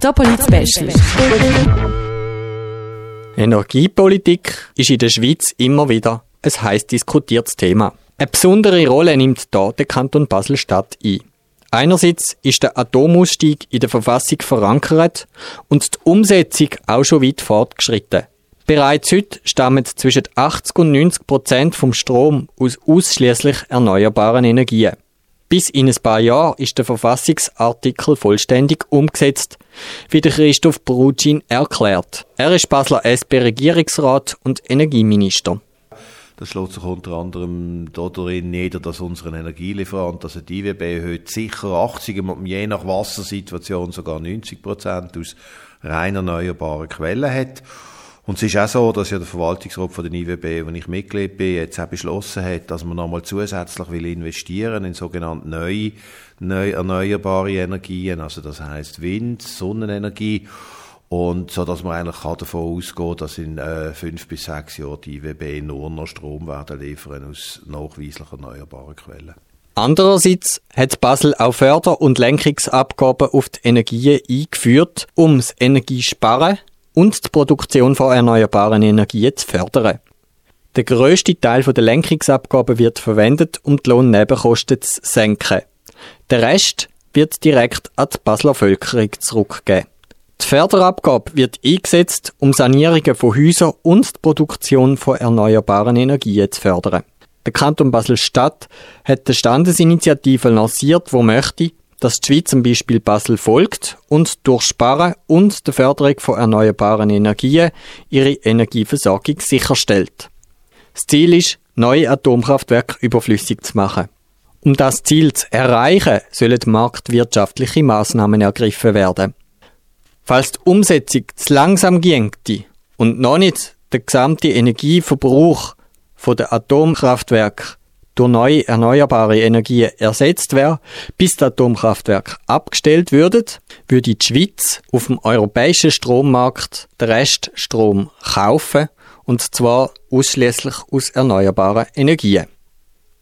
Topolit Special. Energiepolitik ist in der Schweiz immer wieder ein heiß diskutiertes Thema. Eine besondere Rolle nimmt da der Kanton Basel-Stadt ein. Einerseits ist der Atomausstieg in der Verfassung verankert und die Umsetzung auch schon weit fortgeschritten. Bereits heute stammen zwischen 80 und 90 Prozent vom Strom aus ausschließlich erneuerbaren Energien. Bis in ein paar Jahren ist der Verfassungsartikel vollständig umgesetzt, wie der Christoph Brutschin erklärt. Er ist Basler SP-Regierungsrat und Energieminister. Das schlägt sich unter anderem darin nieder, dass unseren Energielieferant, also die IWB, heute sicher 80%, je nach Wassersituation sogar 90 Prozent aus rein erneuerbaren Quellen hat. Und es ist auch so, dass ja der Verwaltungsrat von der IWB, wo ich Mitglied bin, jetzt auch beschlossen hat, dass man nochmal zusätzlich will investieren in sogenannte neue, neu erneuerbare Energien, also das heißt Wind, Sonnenenergie. Und so, dass man eigentlich kann davon ausgehen, dass in äh, fünf bis sechs Jahren die IWB nur noch Strom werden liefern aus nachweislich erneuerbaren Quellen. Andererseits hat Basel auch Förder- und Lenkungsabgaben auf die Energien eingeführt, um das Energiesparen und die Produktion von erneuerbaren Energien zu fördern. Der grösste Teil der Lenkungsabgaben wird verwendet, um die Lohnnebenkosten zu senken. Der Rest wird direkt an die Basler Bevölkerung zurückgegeben. Die Förderabgabe wird eingesetzt, um Sanierungen von Häusern und die Produktion von erneuerbaren Energien zu fördern. Der Kanton Basel-Stadt hat eine Standesinitiative lanciert, wo möchte, dass die Schweiz zum Beispiel Basel folgt und durch Sparen und der Förderung von erneuerbaren Energien ihre Energieversorgung sicherstellt. Das Ziel ist, neue Atomkraftwerke überflüssig zu machen. Um das Ziel zu erreichen, sollen marktwirtschaftliche Maßnahmen ergriffen werden. Falls die Umsetzung zu langsam ginge und noch nicht der gesamte Energieverbrauch der Atomkraftwerke durch neue erneuerbare Energien ersetzt wäre, bis das Atomkraftwerk abgestellt würde, würde die Schweiz auf dem europäischen Strommarkt den Reststrom kaufen und zwar ausschließlich aus erneuerbaren Energien.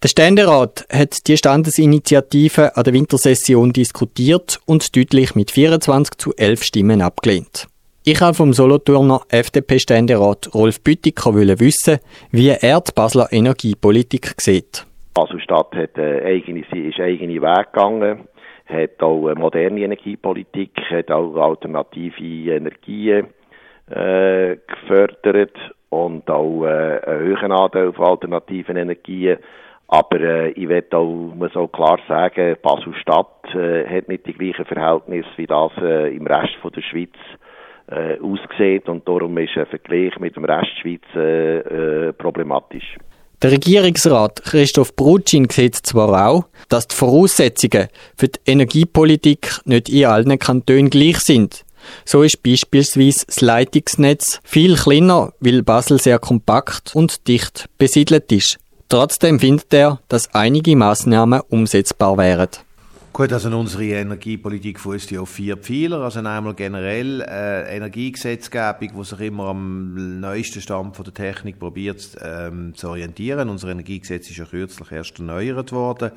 Der Ständerat hat die Standesinitiative an der Wintersession diskutiert und deutlich mit 24 zu 11 Stimmen abgelehnt. Ich habe vom Solothurner FDP-Ständerat Rolf Büttiker wissen, wie er die Basler Energiepolitik sieht. Basel-Stadt hat eine eigene, ist eigene Weg gegangen, hat auch eine moderne Energiepolitik, hat auch alternative Energien äh, gefördert und auch äh, einen hohen Anteil von alternativen Energien. Aber äh, ich will auch, muss auch klar sagen, Basel-Stadt äh, hat nicht die gleichen Verhältnisse wie das äh, im Rest von der Schweiz äh, aussieht und darum ist ein Vergleich mit dem Rest der Schweiz äh, äh, problematisch. Der Regierungsrat Christoph Brutschin sieht zwar auch, dass die Voraussetzungen für die Energiepolitik nicht in allen Kantonen gleich sind. So ist beispielsweise das Leitungsnetz viel kleiner, weil Basel sehr kompakt und dicht besiedelt ist. Trotzdem findet er, dass einige Maßnahmen umsetzbar wären. Gut, also unsere Energiepolitik fußt ja auf vier Pfeiler. Also einmal generell äh, Energiegesetzgebung, die sich immer am neuesten Stand von der Technik probiert ähm, zu orientieren. Unser Energiegesetz ist ja kürzlich erst erneuert worden.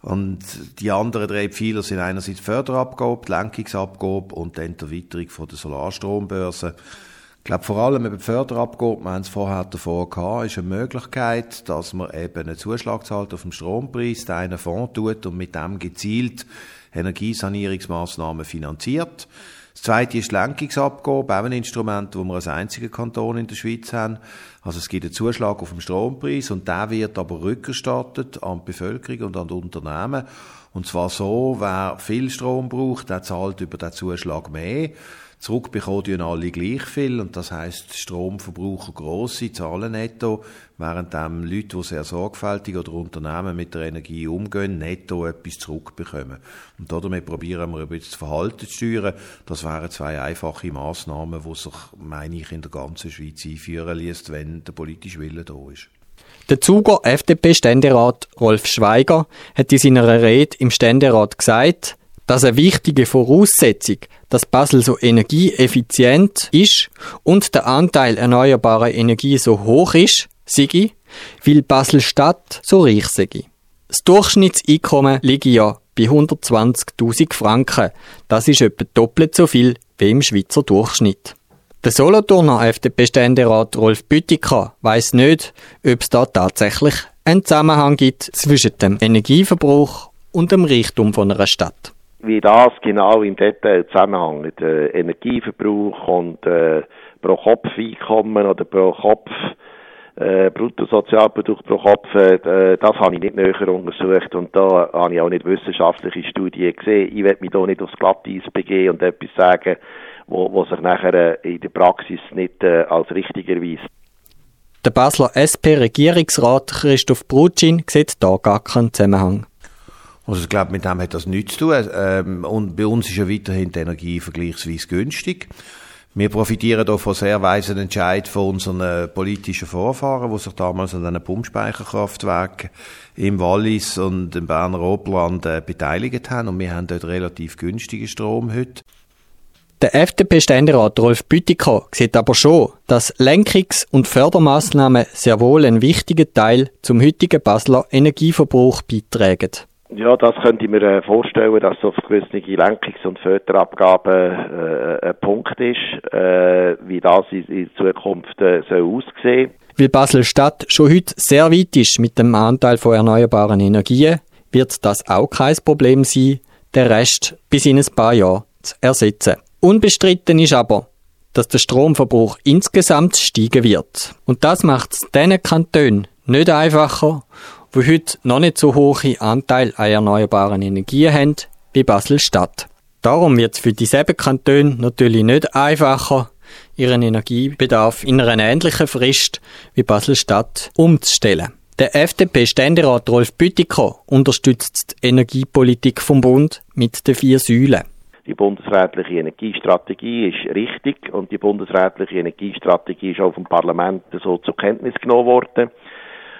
Und die anderen drei Pfeiler sind einerseits Förderabgabe, Lenkungsabgabe und dann die Erweiterung von der Solarstrombörse. Ich glaube, vor allem eben Förderabgabe, wir haben es vorher davor gehabt, ist eine Möglichkeit, dass man eben einen Zuschlag zahlt auf dem Strompreis, den einen Fonds tut und mit dem gezielt Energiesanierungsmaßnahmen finanziert. Das zweite ist Lenkungsabgabe, auch ein Instrument, wo wir als einziger Kanton in der Schweiz haben. Also es gibt einen Zuschlag auf dem Strompreis und der wird aber rückerstattet an die Bevölkerung und an die Unternehmen. Und zwar so, wer viel Strom braucht, der zahlt über den Zuschlag mehr zurückbekommen alle gleich viel und das heißt Stromverbraucher grosse Zahlen netto, während dem Leute, die sehr sorgfältig oder Unternehmen mit der Energie umgehen, netto etwas zurückbekommen. Und damit probieren wir ein bisschen das Verhalten zu steuern. Das wären zwei einfache Massnahmen, die sich, meine ich, in der ganzen Schweiz einführen lässt, wenn der politische Wille da ist. Der Zuger FDP-Ständerat Rolf Schweiger hat in seiner Rede im Ständerat gesagt, dass eine wichtige Voraussetzung, dass Basel so energieeffizient ist und der Anteil erneuerbarer Energie so hoch ist, sei, weil Basel-Stadt so reich sei. Das Durchschnittseinkommen liegt ja bei 120.000 Franken. Das ist etwa doppelt so viel wie im Schweizer Durchschnitt. Der Solothurner FDP-Ständerat Rolf Büttiker weiss nicht, ob es da tatsächlich einen Zusammenhang gibt zwischen dem Energieverbrauch und dem Reichtum von einer Stadt. Wie das genau im Detail zusammenhängt, äh, Energieverbrauch und äh, pro Kopf Einkommen oder pro Kopf äh, Bruttosozialprodukt pro Kopf, äh, das habe ich nicht näher untersucht und da habe ich auch nicht wissenschaftliche Studien gesehen. Ich werde mich da nicht aufs Glatteis begeben und etwas sagen, wo, wo sich nachher äh, in der Praxis nicht äh, als richtig erweist. Der Basler SP-Regierungsrat Christoph Brutschin sieht da gar keinen Zusammenhang. Also ich glaube, mit dem hat das nichts zu tun. Ähm, und bei uns ist ja weiterhin die Energie vergleichsweise günstig. Wir profitieren hier von sehr weisen Entscheid von unseren äh, politischen Vorfahren, die sich damals an diesen Pumpspeicherkraftwerken im Wallis und im Berner Oberland äh, beteiligt haben. Und wir haben dort relativ günstigen Strom heute. Der FDP-Ständerat Rolf Büttiker sieht aber schon, dass Lenkungs- und Fördermaßnahmen sehr wohl einen wichtigen Teil zum heutigen Basler Energieverbrauch beitragen. Ja, das könnte ich mir äh, vorstellen, dass auf gewisse Lenkungs- und Förderabgaben äh, ein Punkt ist, äh, wie das in, Zukunft äh, soll aussehen Weil Basel-Stadt schon heute sehr weit ist mit dem Anteil von erneuerbaren Energien, wird das auch kein Problem sein, den Rest bis in ein paar Jahre zu ersetzen. Unbestritten ist aber, dass der Stromverbrauch insgesamt steigen wird. Und das macht es diesen Kantonen nicht einfacher die heute noch nicht so hohe Anteil an erneuerbaren Energien haben wie Basel-Stadt. Darum wird es für dieselben Kantone natürlich nicht einfacher, ihren Energiebedarf in einer ähnlichen Frist wie Basel-Stadt umzustellen. Der FDP-Ständerat Rolf Büttiker unterstützt die Energiepolitik vom Bund mit den vier Säulen. Die bundesrätliche Energiestrategie ist richtig und die bundesrätliche Energiestrategie ist auch vom Parlament so zur Kenntnis genommen worden.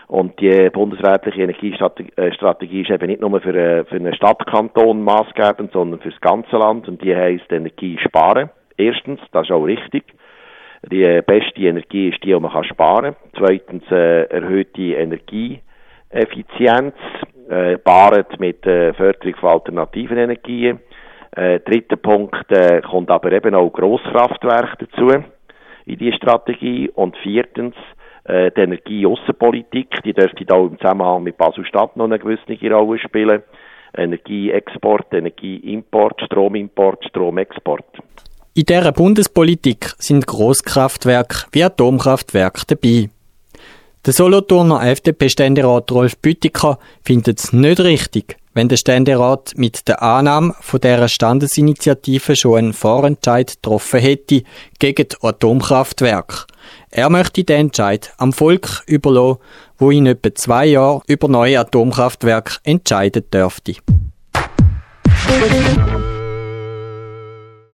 Und die bundesrätliche Energiestrategie ist eben nicht nur für, äh, für einen Stadtkanton maßgebend, sondern für das ganze Land. Und die heisst Energie sparen. Erstens, das ist auch richtig. Die äh, beste Energie ist die, die man kann sparen kann. Zweitens, äh, erhöhte Energieeffizienz, äh, paart mit äh, Förderung von alternativen Energien. Äh, dritter Punkt äh, kommt aber eben auch Grosskraftwerke dazu in die Strategie. Und viertens, äh, die Energieaußenpolitik, die dürfte da im Zusammenhang mit Basel-Stadt noch eine gewisse Rolle spielen. Energieexport, Energieimport, Stromimport, Stromexport. In dieser Bundespolitik sind Großkraftwerke wie Atomkraftwerke dabei. Der Solothurner FDP-Ständerat Rolf Büttiker findet es nicht richtig, wenn der Ständerat mit der Annahme von dieser Standesinitiative schon einen Vorentscheid getroffen hätte gegen die Atomkraftwerke. Er möchte den Entscheid am Volk überlassen, wo in etwa zwei Jahren über neue Atomkraftwerke entscheiden dürfte.